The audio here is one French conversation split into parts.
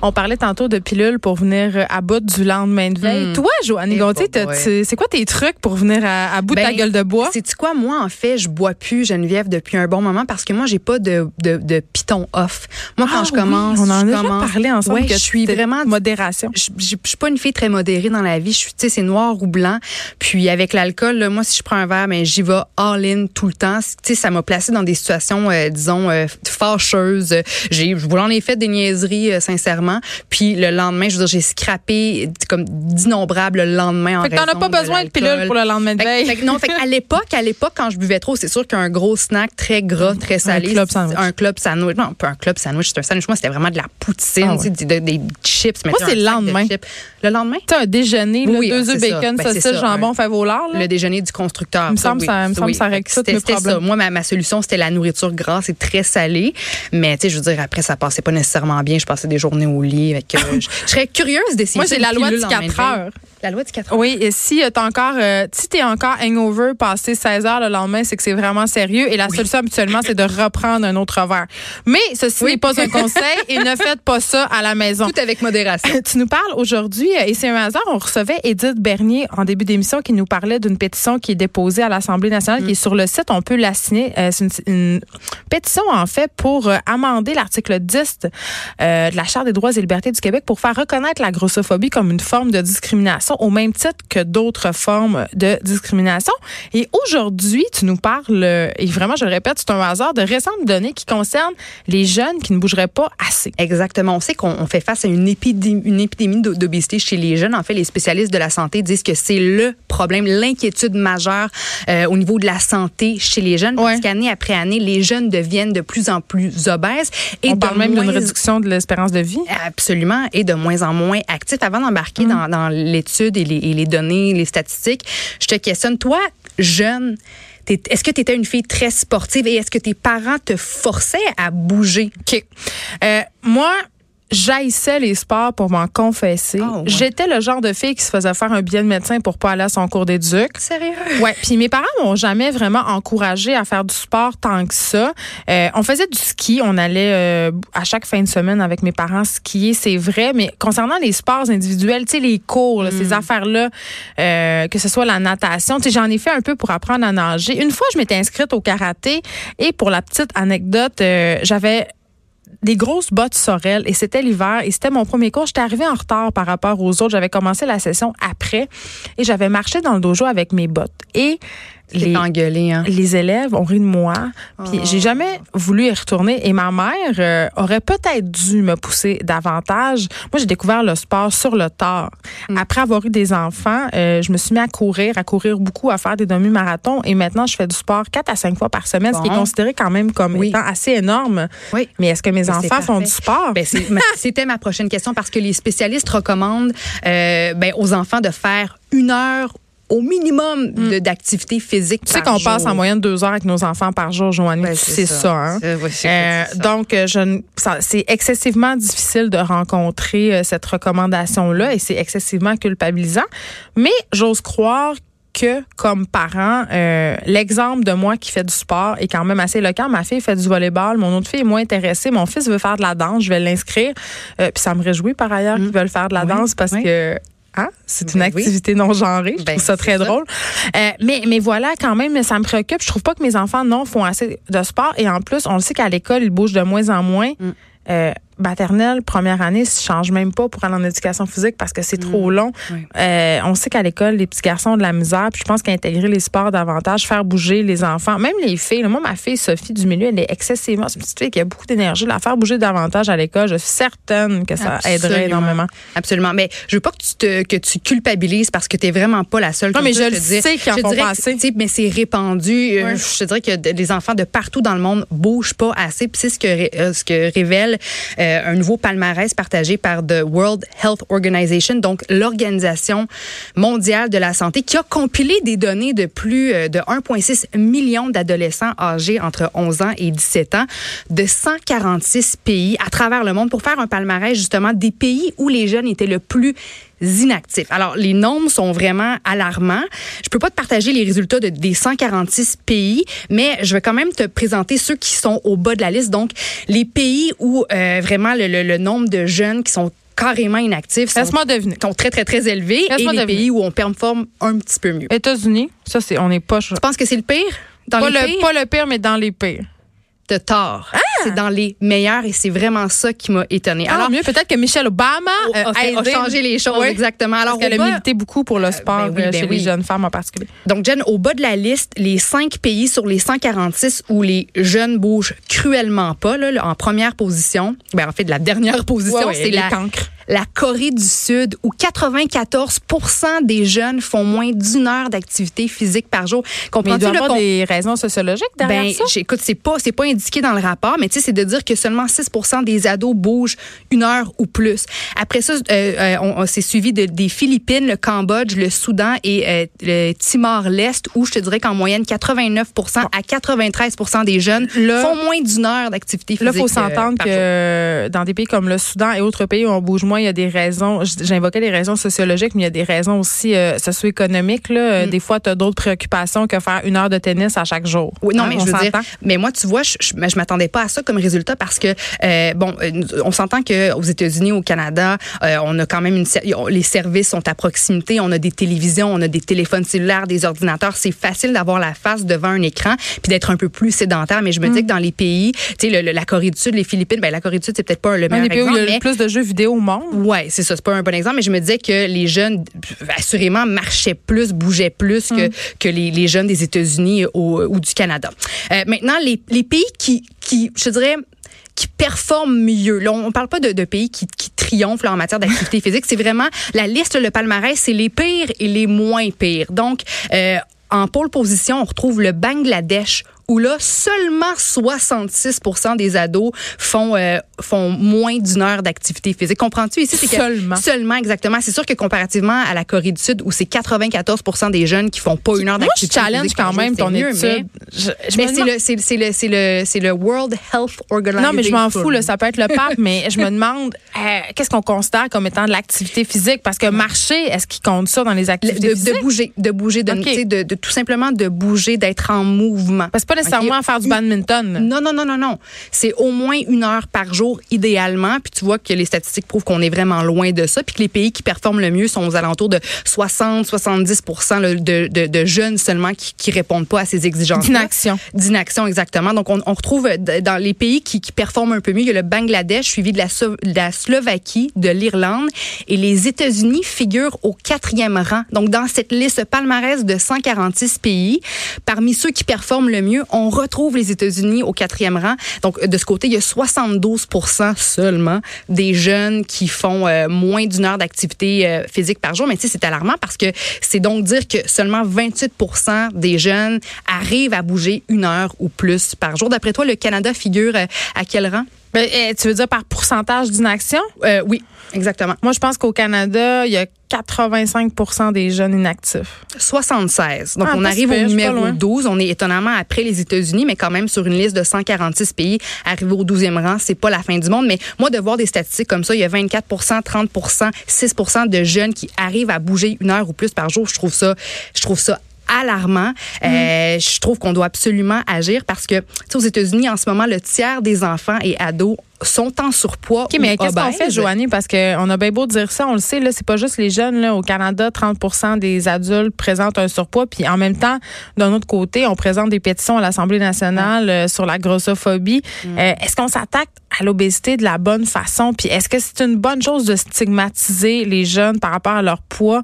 On parlait tantôt de pilules pour venir euh, à bout du lendemain de veille. Hmm. Toi, Joannie Eh, Gontier, tu- c'est quoi tes trucs pour venir à, à bout de ta Ben, gueule de bois? C'est quoi? Moi en fait, je bois plus Geneviève depuis un bon moment parce que moi j'ai pas de de, de piton off. Moi quand Ah je oui, commence, on en a je déjà commence- parlé ensemble Ouais, que je suis vraiment modération. je, je, je suis pas une fille très modérée dans la vie. Je suis, tu sais, c'est noir ou blanc. Puis avec l'alcool, moi, si je prends un verre, ben j'y vais all in tout le temps. Tu sais, ça m'a placé dans des situations, euh, disons, euh, fâcheuses. J'ai, je vous en fait des niaiseries, euh, sincèrement. Puis le lendemain, je veux dire, j'ai scrappé comme d'innombrables le lendemain. en Fait que t'en as pas besoin de pilules l'alcool. pour le lendemain de Fait, veille. fait que non, fait qu'à l'époque, à l'époque, quand je buvais trop, c'est sûr qu'un gros snack très gras, très salé, club c'est- sandwich. un club sandwich, non, pas un club sandwich, c'est un sandwich. Moi, c'était vraiment de la poutine, Ah tu sais, des, des chips. Moi, c'est un le lendemain. Le lendemain? T'as un déjeuner, là, Oui, deux ah, œufs bacon, Ben, saucisse, jambon, un- fait là? Le déjeuner du constructeur. Il me semble ça- me semble ça règle C'était ça. Moi, ma, ma solution, c'était la nourriture grasse et très salée. Mais, tu sais, je veux dire, après, ça passait pas nécessairement bien. Je passais des au lit. Avec, euh, je, je serais curieuse d'essayer Moi, une la loi du en main 4 de veille. heures. La loi du 4 heures. Oui, et si euh, t'as encore, euh, si t'es encore hangover passé 16 heures le lendemain, c'est que c'est vraiment sérieux. Et la solution habituellement, c'est de reprendre un autre verre. Mais ceci n'est pas un conseil et ne faites pas ça à la maison. Tout avec modération. Tu nous parles aujourd'hui, euh, et c'est un hasard, on recevait Edith Bernier en début d'émission qui nous parlait d'une pétition qui est déposée à l'Assemblée nationale, qui est sur le site, on peut la signer. Euh, c'est une, une pétition, en fait, pour euh, amender l'article 10 euh, de la Charte des droits et libertés du Québec pour faire reconnaître la grossophobie comme une forme de discrimination au même titre que d'autres formes de discrimination. Et aujourd'hui, tu nous parles, euh, et vraiment, je le répète, c'est un hasard, de récentes données qui concernent les jeunes qui ne bougeraient pas assez. Exactement. On sait qu'on on fait face à une épidémie, une épidémie d'o- d'obésité chez les jeunes. En fait, les spécialistes de la santé disent que c'est le problème, l'inquiétude majeure euh, au niveau de la santé chez les jeunes. Ouais. Parce qu'année après année, les jeunes deviennent de plus en plus obèses. Et On parle même d'une réduction de l'espérance de vie. Absolument, et de moins en moins actifs. Avant d'embarquer Mm. dans, dans l'étude et les, et les données, les statistiques, je te questionne, toi, jeune, est-ce que tu étais une fille très sportive et est-ce que tes parents te forçaient à bouger? OK. Euh, moi, j'haïssais les sports pour m'en confesser. Ah, ouais. J'étais le genre de fille qui se faisait faire un billet de médecin pour pas aller à son cours d'éduc. Sérieux? Ouais, puis mes parents m'ont jamais vraiment encouragé à faire du sport tant que ça. Euh, on faisait du ski, on allait euh, à chaque fin de semaine avec mes parents skier, c'est vrai, mais concernant les sports individuels, tu sais les cours, là, ces affaires-là, euh, que ce soit la natation, tu sais j'en ai fait un peu pour apprendre à nager. Une fois, je m'étais inscrite au karaté et pour la petite anecdote, euh, j'avais des grosses bottes Sorel et c'était l'hiver et c'était mon premier cours. J'étais arrivée en retard par rapport aux autres. J'avais commencé la session après et j'avais marché dans le dojo avec mes bottes. Et Les... engueulé, hein? les élèves ont ri de moi. Puis j'ai jamais voulu y retourner. Et ma mère euh, aurait peut-être dû me pousser davantage. Moi, j'ai découvert le sport sur le tard. Après avoir eu des enfants, euh, je me suis mis à courir, à courir beaucoup, à faire des demi-marathons. Et maintenant, je fais du sport quatre à cinq fois par semaine, ce qui est considéré quand même comme Oui. étant assez énorme. Oui. Mais est-ce que mes Mais c'est enfants font du sport? Ben, C'était ma prochaine question parce que les spécialistes recommandent euh, ben, aux enfants de faire une heure au minimum de- d'activité physique tu sais qu'on passe en moyenne deux heures avec nos enfants par jour. Ouais, Tu sais ça, hein? C'est- c'est- Euh, c'est ça. donc, euh, je c'est excessivement difficile de rencontrer euh, cette recommandation-là et c'est excessivement culpabilisant. Mais j'ose croire que, comme parent, euh, l'exemple de moi qui fait du sport est quand même assez éloquent. Ma fille fait du volleyball, mon autre fille est moins intéressée. Mon fils veut faire de la danse, je vais l'inscrire. Euh, Puis ça me réjouit par ailleurs qu'ils veulent faire de la Oui, danse parce oui. que... hein, c'est une Ben oui. activité non genrée. Je Ben, trouve ça c'est très ça. drôle. Euh, mais, mais voilà, quand même, ça me préoccupe. Je trouve pas que mes enfants, non, font assez de sport. Et en plus, on le sait qu'à l'école, ils bougent de moins en moins. Mm. Euh, maternelle, première année, ils changent même pas pour aller en éducation physique parce que c'est trop long. Oui. Euh, on sait qu'à l'école, les petits garçons ont de la misère. Puis je pense qu'intégrer les sports davantage, faire bouger les enfants, même les filles. là, moi, ma fille Sophie du milieu, elle est excessivement, c'est une petite fille qui a beaucoup d'énergie. La faire bouger davantage à l'école, je suis certaine que ça aiderait énormément. Absolument. Mais je veux pas que tu te, que tu culpabilises parce que tu vraiment pas la seule. Non, mais je le sais qu'ils en Je font pas assez. Mais c'est répandu. Euh. Je te dirais que les enfants de partout dans le monde bougent pas assez. Puis c'est ce que, euh, ce que révèle euh, un nouveau palmarès partagé par The World Health Organization, donc l'Organisation mondiale de la santé, qui a compilé des données de plus euh, de 1,6 million d'adolescents âgés entre 11 ans et 17 ans de 146 pays à travers le monde pour faire un palmarès justement des pays où les jeunes étaient le plus inactifs. Alors, les nombres sont vraiment alarmants. Je peux pas te partager les résultats de, des 146 pays, mais je vais quand même te présenter ceux qui sont au bas de la liste. Donc, les pays où euh, vraiment le, le, le nombre de jeunes qui sont carrément inactifs sont, sont, très, très, très élevés et les deviner. pays où on performe un petit peu mieux. États-Unis, ça, c'est, on n'est pas... Tu penses que c'est le pire? Dans pas, les le, pires? pas le pire, mais dans les pires de tort. Ah! C'est dans les meilleurs et c'est vraiment ça qui m'a étonnée. Ah, Alors mieux peut-être que Michelle Obama euh, a, a, changé les choses oui. exactement. Alors parce qu'elle a milité beaucoup pour le sport euh, ben oui, ben chez oui. les jeunes femmes en particulier. Donc Jen, au bas de la liste, les cinq pays sur les 146 où les jeunes bougent cruellement pas, là, en première position, ben en fait de la dernière position, c'est la cancres la Corée du Sud, où 94% des jeunes font moins d'une heure d'activité physique par jour. Comprends-tu? Il doit y avoir des raisons sociologiques derrière ben, ça? Écoute, c'est pas, c'est pas indiqué dans le rapport, mais tu sais, c'est de dire que seulement 6 des ados bougent une heure ou plus. Après ça, euh, euh, on, on s'est suivi de, des Philippines, le Cambodge, le Soudan et euh, le Timor-Lest, où je te dirais qu'en moyenne, 89 à 93% des jeunes là, font moins d'une heure d'activité physique. Là, il faut s'entendre que dans des pays comme le Soudan et autres pays où on bouge moins, il y a des raisons, j'invoquais des raisons sociologiques, mais il y a des raisons aussi euh, socio-économiques. Là. Mm. Des fois, tu as d'autres préoccupations que faire une heure de tennis à chaque jour. Oui, non, hein, mais je veux dire, mais moi, tu vois, je, je, je m'attendais pas à ça comme résultat parce que, euh, bon, on s'entend qu'aux États-Unis, au Canada, euh, on a quand même une, les services sont à proximité, on a des télévisions, on a des téléphones cellulaires, des ordinateurs. C'est facile d'avoir la face devant un écran puis d'être un peu plus sédentaire. Mais je me mm. dis que dans les pays, tu sais, la Corée du Sud, les Philippines, ben la Corée du Sud, c'est peut-être pas le meilleur exemple. Où il y a plus de jeux vidéo au monde. Ouais, c'est ça, c'est pas un bon exemple, mais je me disais que les jeunes, assurément, marchaient plus, bougeaient plus que, mm. que les, les, jeunes des États-Unis ou du Canada. Euh, maintenant, les, les pays qui, qui, je dirais, qui performent mieux. Là, on parle pas de, de pays qui, qui triomphent là, en matière d'activité physique. C'est vraiment la liste, le palmarès, c'est les pires et les moins pires. Donc, euh, en pôle position, on retrouve le Bangladesh où là, seulement 66% des ados font, euh, font moins d'une heure d'activité physique. Comprends-tu? Ici, c'est seulement. Seulement, exactement. C'est sûr que comparativement à la Corée du Sud, où c'est 94% des jeunes qui font pas une heure d'activité physique. challenge quand même ton mieux, étude. Mais, mais c'est le, le, le, le World Health Organization. Non, mais je m'en fous, là, ça peut être le pape, mais je me demande, euh, qu'est-ce qu'on considère comme étant de l'activité physique? Parce que marcher, est-ce qu'il compte ça dans les activités de, physiques? De bouger, de bouger, de, okay. de, de, tout simplement de bouger, d'être en mouvement. Parce que nécessairement okay. faire du badminton. Non, non, non, non, non. C'est au moins une heure par jour, idéalement. Puis tu vois que les statistiques prouvent qu'on est vraiment loin de ça. Puis que les pays qui performent le mieux sont aux alentours de 60-70 de, de, de, jeunes seulement qui, qui répondent pas à ces exigences. D'inaction. D'inaction, exactement. Donc, on, on, retrouve dans les pays qui, qui performent un peu mieux, il y a le Bangladesh, suivi de la, de la Slovaquie, de l'Irlande. Et les États-Unis figurent au quatrième rang. Donc, dans cette liste palmarès de 146 pays, parmi ceux qui performent le mieux, on retrouve les États-Unis au quatrième rang. Donc, de ce côté, il y a 72% seulement des jeunes qui font euh, moins d'une heure d'activité euh, physique par jour. Mais tu c'est alarmant parce que c'est donc dire que seulement 28% des jeunes arrivent à bouger une heure ou plus par jour. D'après toi, le Canada figure euh, à quel rang? Ben, eh, tu veux dire par pourcentage d'inaction? Euh, oui, exactement. Moi, je pense qu'au Canada, il y a 85% des jeunes inactifs. 76. Donc, ah, on arrive au numéro 12. On est étonnamment après les États-Unis, mais quand même sur une liste de 146 pays. Arrivé au 12e rang, c'est pas la fin du monde. Mais moi, de voir des statistiques comme ça, il y a 24% 30% 6% de jeunes qui arrivent à bouger une heure ou plus par jour. Je trouve ça, je trouve ça alarmant. Mm. Euh, je trouve qu'on doit absolument agir parce que, aux États-Unis, en ce moment, le tiers des enfants et ados sont en surpoids OK, mais qu'est-ce qu'on fait, Joanie? Parce qu'on a bien beau dire ça, on le sait, là, c'est pas juste les jeunes. Là. Au Canada, 30% des adultes présentent un surpoids. Puis en même temps, d'un autre côté, on présente des pétitions à l'Assemblée nationale euh, sur la grossophobie. Mm. Euh, est-ce qu'on s'attaque à l'obésité de la bonne façon? Puis est-ce que c'est une bonne chose de stigmatiser les jeunes par rapport à leur poids?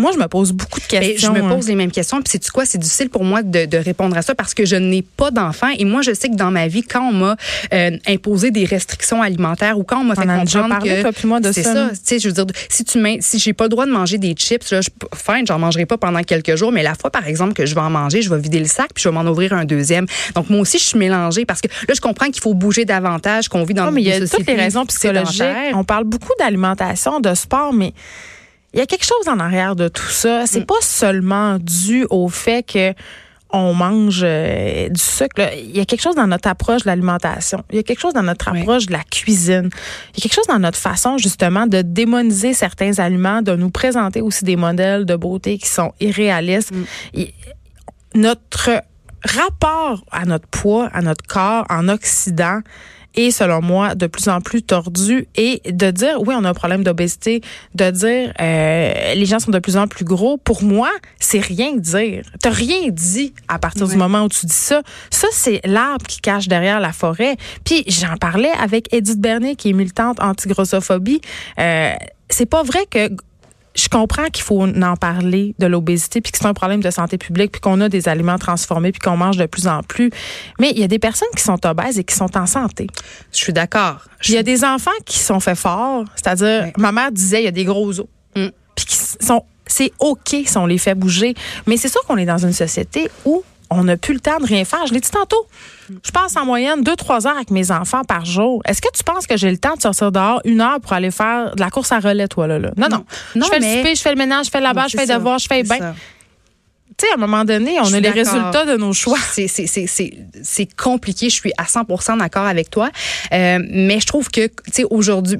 Moi, je me pose beaucoup de questions. Mais je me pose hein. les mêmes questions. Puis, c'est quoi? C'est difficile pour moi de, de, répondre à ça parce que je n'ai pas d'enfant. Et moi, je sais que dans ma vie, quand on m'a euh, imposé des restrictions alimentaires ou quand on m'a fait comprendre parlé, que moi de c'est ça. Tu sais, je veux dire, si tu si j'ai pas le droit de manger des chips, là, je, fine, j'en mangerai pas pendant quelques jours. Mais la fois, par exemple, que je vais en manger, je vais vider le sac puis je vais m'en ouvrir un deuxième. Donc, moi aussi, je suis mélangée parce que là, je comprends qu'il faut bouger davantage, qu'on vit dans non, mais il y a toutes les raisons psychologiques. On parle beaucoup d'alimentation, de sport, mais il y a quelque chose en arrière de tout ça. C'est mm. pas seulement dû au fait que on mange euh, du sucre, il y a quelque chose dans notre approche de l'alimentation. Il y a quelque chose dans notre approche de la cuisine. Il y a quelque chose dans notre façon, justement, de démoniser certains aliments, de nous présenter aussi des modèles de beauté qui sont irréalistes. Mm. notre rapport à notre poids, à notre corps en Occident, est, selon moi, de plus en plus tordu et de dire, oui, on a un problème d'obésité, de dire, euh, les gens sont de plus en plus gros, pour moi, c'est rien dire. T'as rien dit à partir du moment où tu dis ça. Ça, c'est l'arbre qui cache derrière la forêt. Puis j'en parlais avec Edith Bernier, qui est militante anti-grossophobie. Euh, c'est pas vrai que je comprends qu'il faut en parler de l'obésité, puis que c'est un problème de santé publique, puis qu'on a des aliments transformés, puis qu'on mange de plus en plus. Mais il y a des personnes qui sont obèses et qui sont en santé. Je suis d'accord. Il y a des enfants qui sont faits forts, c'est-à-dire, ma mère disait, il y a des gros os, mm. puis qui sont, c'est ok si on les fait bouger. Mais c'est sûr qu'on est dans une société où on n'a plus le temps de rien faire. Je l'ai dit tantôt. Je passe en moyenne deux, trois heures avec mes enfants par jour. Est-ce que tu penses que j'ai le temps de sortir dehors une heure pour aller faire de la course à relais, toi, là? là? Non, non. je fais le souper, je fais le ménage, je fais la base, je fais les devoirs, je fais bien tu sais, à un moment donné, on a les résultats de nos choix. C'est compliqué. Je suis à 100 d'accord avec toi. Euh, mais je trouve que, tu sais, aujourd'hui,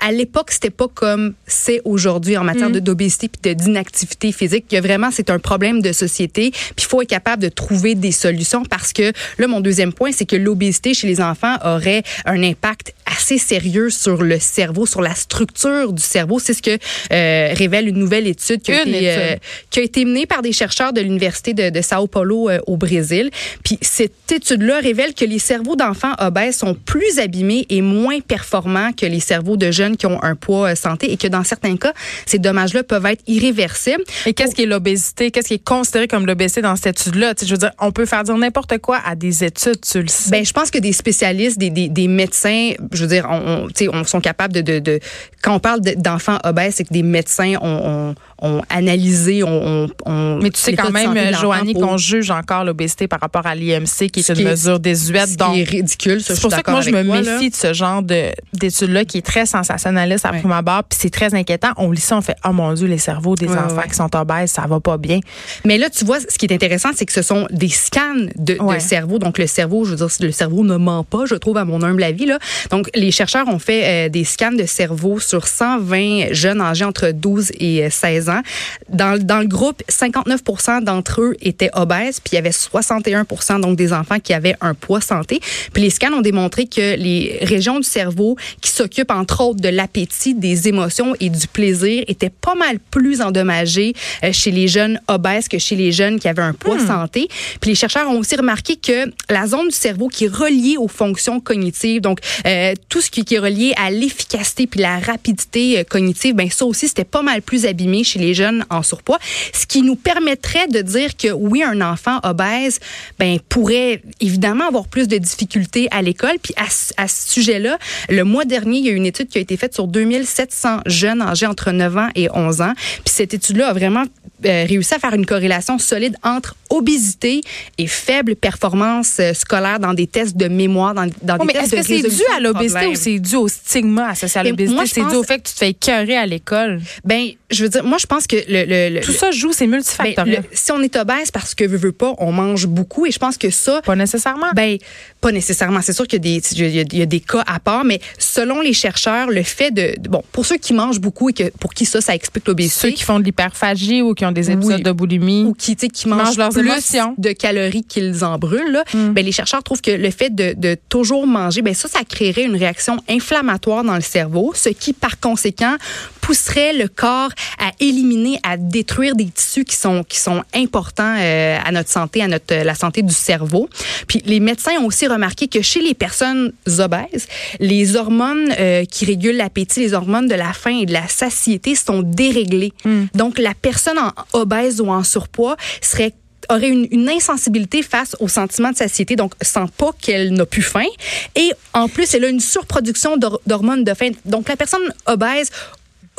à l'époque, c'était pas comme c'est aujourd'hui en matière mm. d'obésité puis d'inactivité physique. Que vraiment, c'est un problème de société. Puis il faut être capable de trouver des solutions parce que, là, mon deuxième point, c'est que l'obésité chez les enfants aurait un impact assez sérieux sur le cerveau, sur la structure du cerveau. C'est ce que euh, révèle une nouvelle étude qui a, été, euh, qui a été menée par des chercheurs de l'Université de, de, Sao Paulo euh, au Brésil. Puis cette étude-là révèle que les cerveaux d'enfants obèses sont plus abîmés et moins performants que les cerveaux de jeunes qui ont un poids euh, santé et que dans certains cas, ces dommages-là peuvent être irréversibles. Et qu'est-ce qui est l'obésité? Qu'est-ce qui est considéré comme l'obésité dans cette étude-là? Je veux dire, on peut faire dire n'importe quoi à des études, tu le sais. Ben, je pense que des spécialistes, des, des, des médecins, je veux dire, on, on, on sont capables de, de, de quand on parle d'enfants obèses, c'est que des médecins ont, ont, analysé, ont, ont, Mais tu sais quand même, Joanie, qu'on juge encore l'obésité par rapport à l'IMC, qui est une mesure désuète. Ce qui est ridicule. C'est pour ça que moi, je me méfie de ce genre d'études-là qui est très sensationnaliste à ouais. prime abord, puis c'est très inquiétant. On lit ça, on fait, oh mon Dieu, les cerveaux des enfants qui sont obèses, ça va pas bien. Mais là, tu vois, ce qui est intéressant, c'est que ce sont des scans de, cerveau. Donc, le cerveau, je veux dire, le cerveau ne ment pas, je trouve, à mon humble avis. Là. Donc, les chercheurs ont fait euh, des scans de cerveau sur 120 jeunes âgés entre 12 et 16 ans. Dans, dans le groupe, 59 d'entre eux étaient obèses, puis il y avait 61 donc des enfants qui avaient un poids santé. Puis les scans ont démontré que les régions du cerveau qui s'occupent entre autres de l'appétit, des émotions et du plaisir étaient pas mal plus endommagées euh, chez les jeunes obèses que chez les jeunes qui avaient un poids hmm. santé. Puis les chercheurs ont aussi remarqué que la zone du cerveau qui est reliée aux fonctions cognitives, donc euh, tout ce qui, est relié à l'efficacité puis la rapidité euh, cognitive, ben ça aussi c'était pas mal plus abîmé chez les jeunes en surpoids, ce qui nous permettrait de dire que oui, un enfant obèse ben pourrait évidemment avoir plus de difficultés à l'école. Puis à, ce sujet-là, le mois dernier, il y a une étude qui a été faite sur 2700 jeunes âgés entre 9 ans et 11 ans. Puis cette étude-là a vraiment euh, réussi à faire une corrélation solide entre obésité et faible performance euh, scolaire dans des tests de mémoire, dans, dans des tests de Est-ce que c'est dû à l'obésité ou c'est dû au stigma associé à l'obésité? C'est dû au fait que tu te fais écœurer à l'école? Ben, je veux dire, moi, je pense que le... Tout ça joue, c'est multifactoriel. Ben, si on est obèse parce que veut, veut pas, on mange beaucoup et je pense que ça... Pas nécessairement. Ben, pas nécessairement. C'est sûr qu'il y, y, a des cas à part, mais selon les chercheurs, le fait de... Bon, pour ceux qui mangent beaucoup et que pour qui ça, ça explique l'obésité... Ceux qui font de l'hyperphagie ou qui ont des épisodes de boulimie. Ou qui, qui mangent, leurs émotions. de calories qu'ils en brûlent. Là. Mm. Ben, les chercheurs trouvent que le fait de, de toujours manger, ben ça, ça créerait une réaction inflammatoire dans le cerveau, ce qui, par conséquent, pousserait le corps à éliminer, à détruire des tissus qui sont qui sont importants euh, à notre santé, à notre la santé du cerveau. Puis les médecins ont aussi remarqué que chez les personnes obèses, les hormones euh, qui régulent l'appétit, les hormones de la faim et de la satiété sont déréglées. Mm. Donc la personne en obèse ou en surpoids serait aurait une, insensibilité face au sentiment de satiété, donc sent pas qu'elle n'a plus faim. Et en plus, elle a une surproduction d'hormones de faim. Donc la personne obèse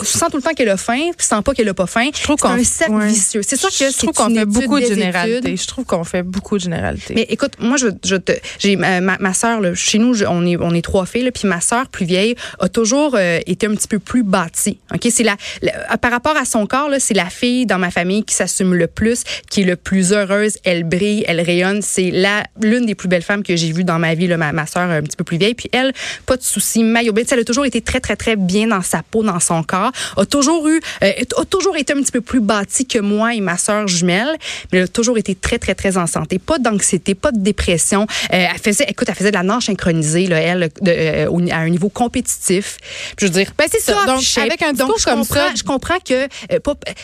sent tout le temps qu'elle a faim, puis sent pas qu'elle a pas faim. Je trouve C'est qu'on un cercle ouais. vicieux. C'est sûr que je trouve qu'on fait beaucoup de généralités. Je trouve qu'on fait beaucoup de généralités. Mais écoute, moi, je, je te, j'ai ma, ma, sœur, chez nous, je- on est, on est trois filles, là, puis ma sœur plus vieille a toujours euh, été un petit peu plus bâtie. Ok, c'est la, la- par rapport à son corps, là, c'est la fille dans ma famille qui s'assume le plus, qui est le plus heureuse. Elle brille, elle rayonne. C'est la, l'une des plus belles femmes que j'ai vues dans ma vie, là, ma, ma sœur un petit peu plus vieille. Puis elle, pas de soucis, maillot. Elle a toujours été très, très, très bien dans sa peau, dans son corps. A toujours eu, euh, a toujours été un petit peu plus bâtie que moi et ma sœur jumelle, mais elle a toujours été très, très, très en santé. Pas d'anxiété, pas de dépression. Euh, elle faisait, écoute, elle faisait de la nage synchronisée, là, elle, de, euh, à un niveau compétitif. Je veux dire, Ben, c'est ça. Donc, shape. avec un Donc, discours je comme ça- je comprends que euh,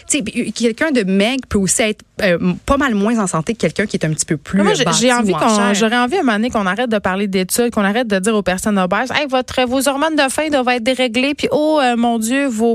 sais, quelqu'un de maigre peut aussi être pas mal moins en santé que quelqu'un qui est un petit peu plus Moi, j'ai- bâti envie qu'on, j'aurais envie à un moment donné qu'on arrête de parler d'études, qu'on arrête de dire aux personnes obèses, hey, votre, vos hormones de faim doivent être déréglées, puis oh mon Dieu, vos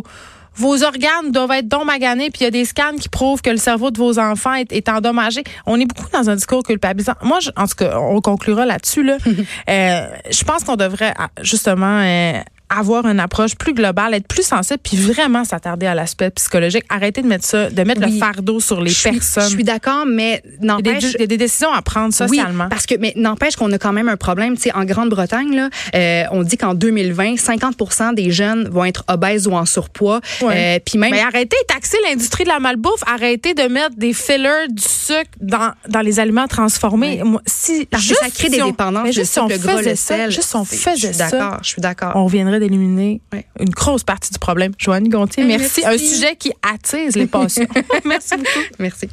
vos organes doivent être donc maganés, puis il y a des scans qui prouvent que le cerveau de vos enfants est, est endommagé. On est beaucoup dans un discours culpabilisant. Moi, je- en tout cas, on conclura là-dessus. Là. Euh, je pense qu'on devrait ah, justement euh, avoir une approche plus globale, être plus sensible, puis vraiment s'attarder à l'aspect psychologique. Arrêter de mettre ça, de mettre Oui. le fardeau sur les Je suis- personnes. Je suis d'accord, mais des, n'empêche. il y a des décisions à prendre Oui, socialement. parce que mais n'empêche qu'on a quand même un problème. Tu sais, en Grande-Bretagne, là, euh, on dit qu'en 2020, 50 des jeunes vont être obèses ou en surpoids. Euh, Puis même, Mais arrêtez de taxer l'industrie de la malbouffe. Arrêtez de mettre des fillers, du sucre dans, dans les aliments transformés. Moi, si, parce que juste ça crée des dépendances. mais juste si on le gras, le sel. juste on faisait Je suis ça, d'accord. Je suis d'accord. on d'éliminer Ouais. une grosse partie du problème. Joanne Gontier, merci. merci. Un sujet qui attise les passions. merci beaucoup. Merci.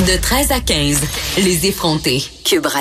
De 13 à 15, les effrontés. Cube Radio.